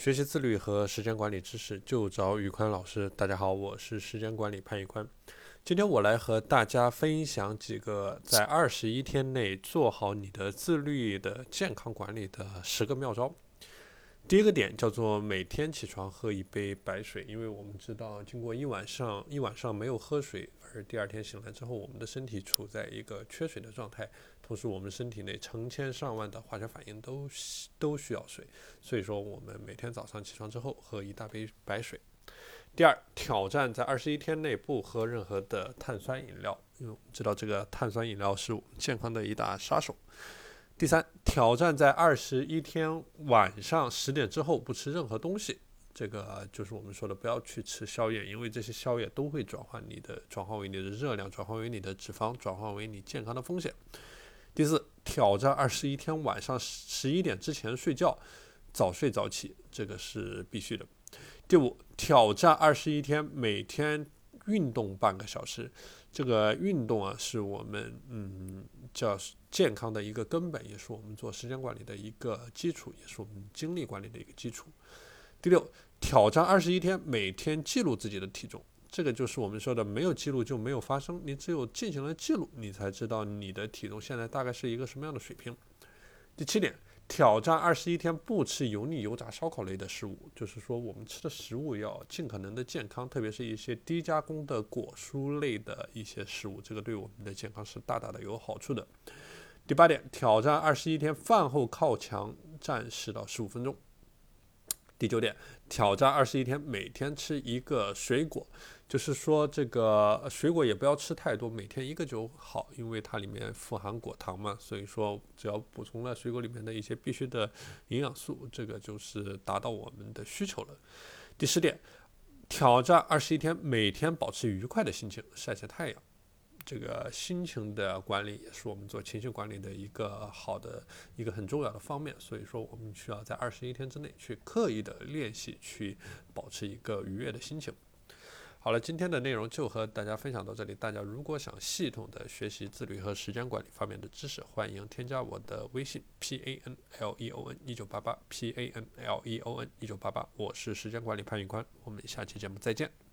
学习自律和时间管理知识，就找宇宽老师。大家好，我是时间管理潘宇宽。今天我来和大家分享几个在二十一天内做好你的自律的健康管理的十个妙招。第一个点叫做每天起床喝一杯白水，因为我们知道，经过一晚上一晚上没有喝水，而第二天醒来之后，我们的身体处在一个缺水的状态，同时我们身体内成千上万的化学反应都都需要水，所以说我们每天早上起床之后喝一大杯白水。第二，挑战在二十一天内不喝任何的碳酸饮料，因为我们知道这个碳酸饮料是我们健康的一大杀手。第三，挑战在二十一天晚上十点之后不吃任何东西，这个就是我们说的不要去吃宵夜，因为这些宵夜都会转换你的转化为你的热量，转换为你的脂肪，转换为你健康的风险。第四，挑战二十一天晚上十一点之前睡觉，早睡早起，这个是必须的。第五，挑战二十一天每天运动半个小时，这个运动啊是我们嗯叫。健康的一个根本，也是我们做时间管理的一个基础，也是我们精力管理的一个基础。第六，挑战二十一天，每天记录自己的体重，这个就是我们说的没有记录就没有发生，你只有进行了记录，你才知道你的体重现在大概是一个什么样的水平。第七点。挑战二十一天不吃油腻、油炸、烧烤类的食物，就是说我们吃的食物要尽可能的健康，特别是一些低加工的果蔬类的一些食物，这个对我们的健康是大大的有好处的。第八点，挑战二十一天饭后靠墙站十到十五分钟。第九点，挑战二十一天，每天吃一个水果，就是说这个水果也不要吃太多，每天一个就好，因为它里面富含果糖嘛，所以说只要补充了水果里面的一些必须的营养素，这个就是达到我们的需求了。第十点，挑战二十一天，每天保持愉快的心情，晒晒太阳。这个心情的管理也是我们做情绪管理的一个好的一个很重要的方面，所以说我们需要在二十一天之内去刻意的练习，去保持一个愉悦的心情。好了，今天的内容就和大家分享到这里。大家如果想系统的学习自律和时间管理方面的知识，欢迎添加我的微信 p a n l e o n 一九八八 p a n l e o n 一九八八，我是时间管理潘宇宽，我们下期节目再见。